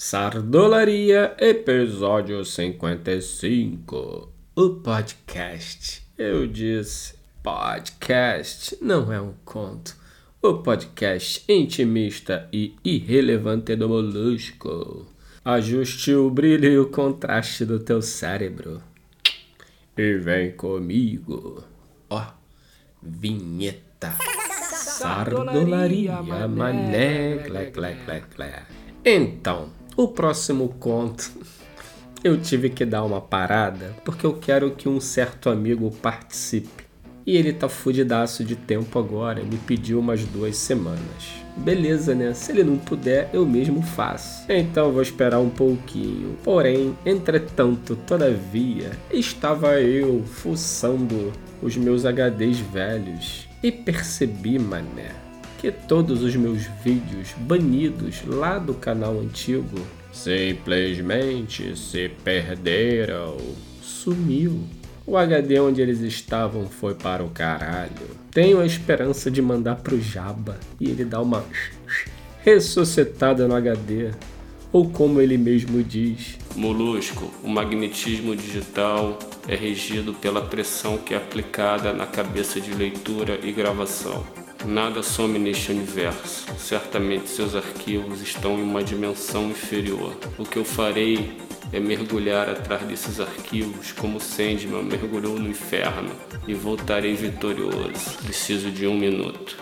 Sardolaria, episódio 55. O podcast. Eu disse, podcast não é um conto. O podcast intimista e irrelevante do Molusco. Ajuste o brilho e o contraste do teu cérebro. E vem comigo. Ó, vinheta. Sardolaria, mané, clé, clé, clé, clé. Então, o próximo conto eu tive que dar uma parada porque eu quero que um certo amigo participe. E ele tá fudidaço de tempo agora, me pediu umas duas semanas. Beleza, né? Se ele não puder, eu mesmo faço. Então vou esperar um pouquinho. Porém, entretanto, todavia, estava eu fuçando os meus HDs velhos e percebi, mané, que todos os meus vídeos banidos lá do canal antigo simplesmente se perderam. Sumiu. O HD onde eles estavam foi para o caralho. Tenho a esperança de mandar pro Jaba e ele dar uma ressuscitada no HD. Ou como ele mesmo diz: Molusco, o magnetismo digital é regido pela pressão que é aplicada na cabeça de leitura e gravação. Nada some neste universo. Certamente seus arquivos estão em uma dimensão inferior. O que eu farei é mergulhar atrás desses arquivos como Sandman mergulhou no inferno e voltarei vitorioso. Preciso de um minuto.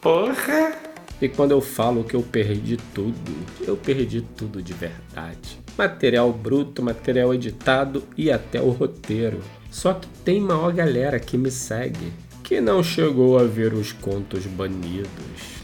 Porra! E quando eu falo que eu perdi tudo, eu perdi tudo de verdade. Material bruto, material editado e até o roteiro. Só que tem maior galera que me segue que não chegou a ver os contos banidos.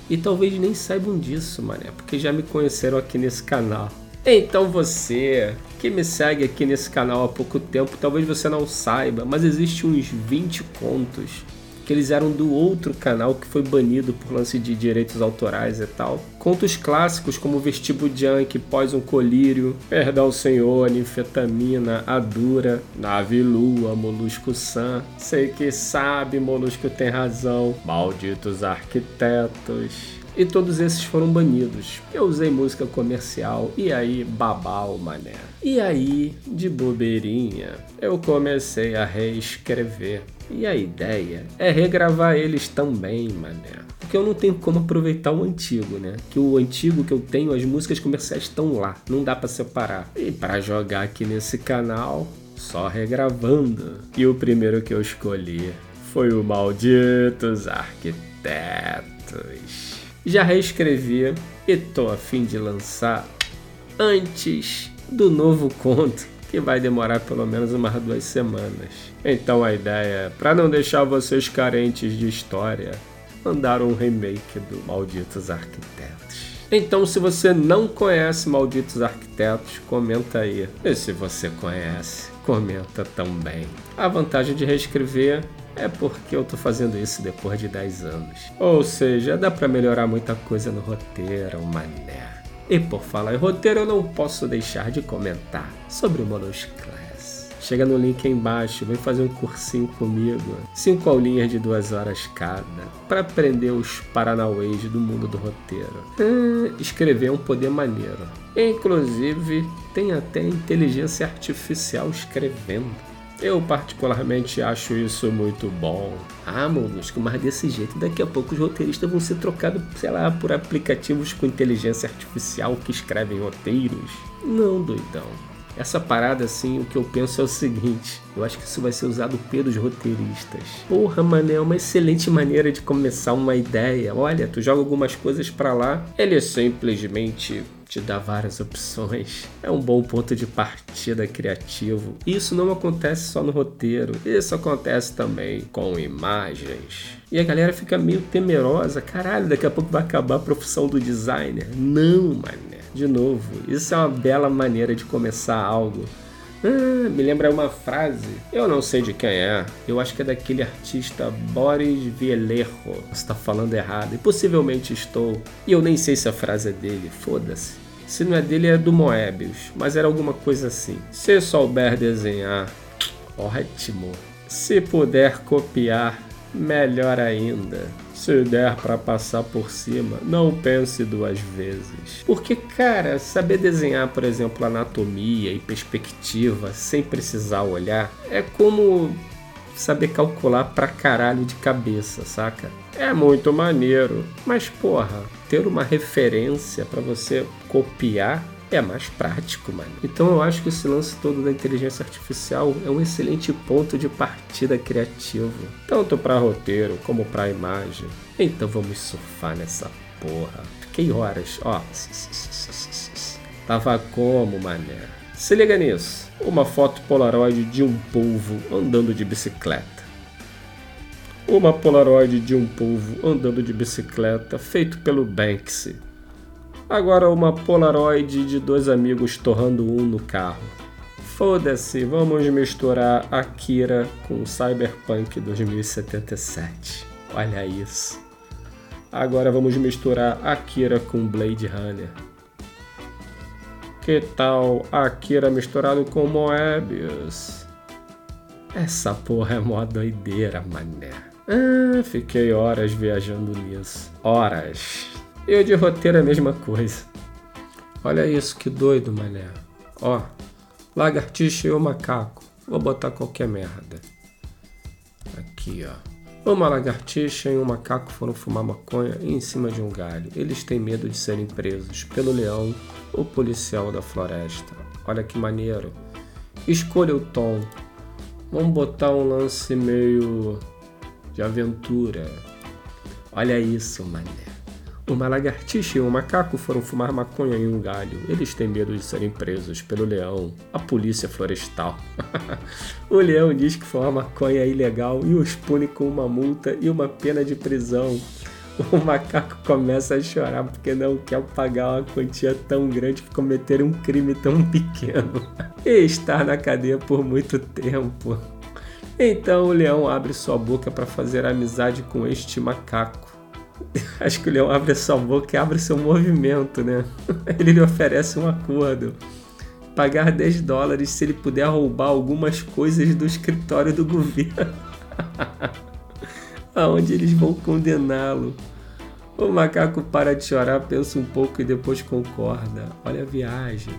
E talvez nem saibam disso, mané, porque já me conheceram aqui nesse canal. Então você que me segue aqui nesse canal há pouco tempo, talvez você não saiba, mas existe uns 20 contos que eles eram do outro canal que foi banido por lance de direitos autorais e tal. Contos clássicos como Vestíbulo Junk, Pós um Colírio, Perdão Senhor, Ninfetamina, Adura, Nave Lua, Molusco San, Sei que sabe, Molusco tem razão, Malditos Arquitetos. E todos esses foram banidos. Eu usei música comercial e aí babau, mané. E aí, de bobeirinha, eu comecei a reescrever e a ideia é regravar eles também, mané. Porque eu não tenho como aproveitar o antigo, né? Que o antigo que eu tenho, as músicas comerciais estão lá, não dá para separar. E para jogar aqui nesse canal, só regravando. E o primeiro que eu escolhi foi o Malditos Arquitetos. Já reescrevi e tô a fim de lançar antes do novo conto que vai demorar pelo menos umas duas semanas. Então a ideia, para não deixar vocês carentes de história, mandar um remake do Malditos Arquitetos. Então, se você não conhece Malditos Arquitetos, comenta aí. E se você conhece, comenta também. A vantagem de reescrever é porque eu tô fazendo isso depois de 10 anos. Ou seja, dá para melhorar muita coisa no roteiro, mané. E por falar em roteiro, eu não posso deixar de comentar sobre Monos Class. Chega no link aí embaixo, vem fazer um cursinho comigo. Cinco aulinhas de duas horas cada, para aprender os paranauês do mundo do roteiro. Hum, escrever é um poder maneiro. Inclusive, tem até inteligência artificial escrevendo. Eu particularmente acho isso muito bom. Ah, Molusco, mas desse jeito daqui a pouco os roteiristas vão ser trocados, sei lá, por aplicativos com inteligência artificial que escrevem roteiros. Não, doidão. Essa parada, assim, o que eu penso é o seguinte: eu acho que isso vai ser usado pelos roteiristas. Porra, mané, é uma excelente maneira de começar uma ideia. Olha, tu joga algumas coisas para lá, ele simplesmente te dá várias opções. É um bom ponto de partida criativo. Isso não acontece só no roteiro, isso acontece também com imagens. E a galera fica meio temerosa, caralho, daqui a pouco vai acabar a profissão do designer. Não, mané. De novo, isso é uma bela maneira de começar algo. Ah, me lembra uma frase, eu não sei de quem é, eu acho que é daquele artista Boris. Você está falando errado, e possivelmente estou. E eu nem sei se a frase é dele, foda-se. Se não é dele, é do Moebius, mas era alguma coisa assim. Se souber desenhar, ótimo. Se puder copiar, melhor ainda. Se der para passar por cima, não pense duas vezes. Porque, cara, saber desenhar, por exemplo, anatomia e perspectiva sem precisar olhar é como saber calcular pra caralho de cabeça, saca? É muito maneiro, mas porra, ter uma referência para você copiar é mais prático, mano. Então eu acho que esse lance todo da inteligência artificial é um excelente ponto de partida criativo, tanto para roteiro como para imagem. Então vamos surfar nessa porra. Fiquei horas, ó. Tava como, mané? Se liga nisso. Uma foto polaroid de um polvo andando de bicicleta. Uma polaroid de um polvo andando de bicicleta feito pelo Banksy Agora uma Polaroid de dois amigos torrando um no carro. Foda-se, vamos misturar Akira com Cyberpunk 2077. Olha isso. Agora vamos misturar Akira com Blade Runner. Que tal Akira misturado com Moebius? Essa porra é mó doideira, mané. Ah, fiquei horas viajando nisso. Horas. E o de roteiro é a mesma coisa. Olha isso, que doido, mané. Ó, lagartixa e o macaco. Vou botar qualquer merda. Aqui, ó. Uma lagartixa e um macaco foram fumar maconha em cima de um galho. Eles têm medo de serem presos pelo leão, o policial da floresta. Olha que maneiro. Escolha o tom. Vamos botar um lance meio de aventura. Olha isso, mané. Uma lagartixa e um macaco foram fumar maconha em um galho. Eles têm medo de serem presos pelo leão, a polícia florestal. o leão diz que fumar maconha é ilegal e os pune com uma multa e uma pena de prisão. O macaco começa a chorar porque não quer pagar uma quantia tão grande por cometer um crime tão pequeno e estar na cadeia por muito tempo. Então o leão abre sua boca para fazer amizade com este macaco Acho que o leão abre a sua boca e abre seu movimento, né? Ele lhe oferece um acordo. Pagar 10 dólares se ele puder roubar algumas coisas do escritório do governo. Aonde eles vão condená-lo. O macaco para de chorar, pensa um pouco e depois concorda. Olha a viagem.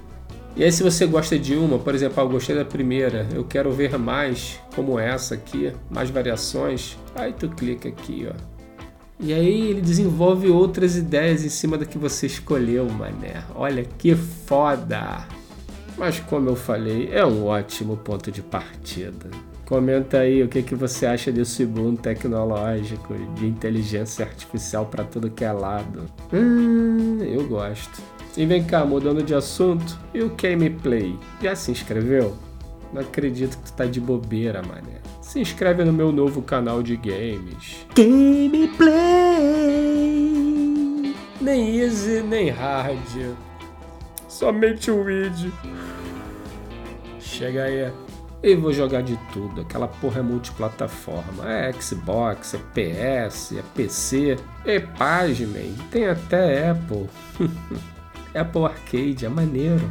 E aí, se você gosta de uma, por exemplo, ah, eu gostei da primeira, eu quero ver mais como essa aqui, mais variações, aí tu clica aqui, ó e aí ele desenvolve outras ideias em cima da que você escolheu, mané. Olha que foda! Mas como eu falei, é um ótimo ponto de partida. Comenta aí o que, que você acha desse boom tecnológico de inteligência artificial para tudo que é lado. Hum, eu gosto. E vem cá, mudando de assunto, e o Gameplay? Já se inscreveu? Não acredito que tu tá de bobeira, mané se inscreve no meu novo canal de games. Gameplay! Nem easy, nem hard. Somente o weed. Chega aí. E vou jogar de tudo. Aquela porra é multiplataforma. É Xbox, é PS, é PC. E pasmem, tem até Apple. Apple Arcade, é maneiro.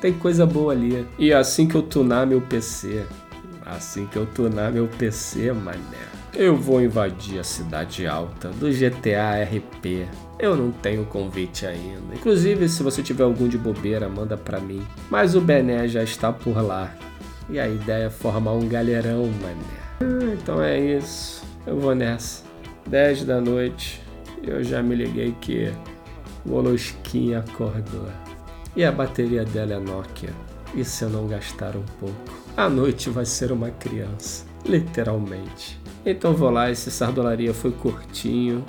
Tem coisa boa ali. E assim que eu tunar meu PC, Assim que eu tunar meu PC, mané, eu vou invadir a cidade alta do GTA RP. Eu não tenho convite ainda. Inclusive, se você tiver algum de bobeira, manda pra mim. Mas o Bené já está por lá. E a ideia é formar um galerão, mané. Ah, então é isso. Eu vou nessa. 10 da noite. Eu já me liguei que o Olosquinha acordou. E a bateria dela é Nokia. E se eu não gastar um pouco? a noite vai ser uma criança, literalmente. Então vou lá, esse sardolaria foi curtinho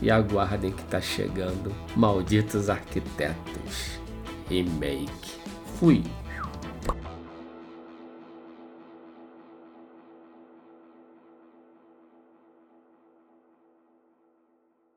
e aguardem que tá chegando Malditos Arquitetos Remake. Fui!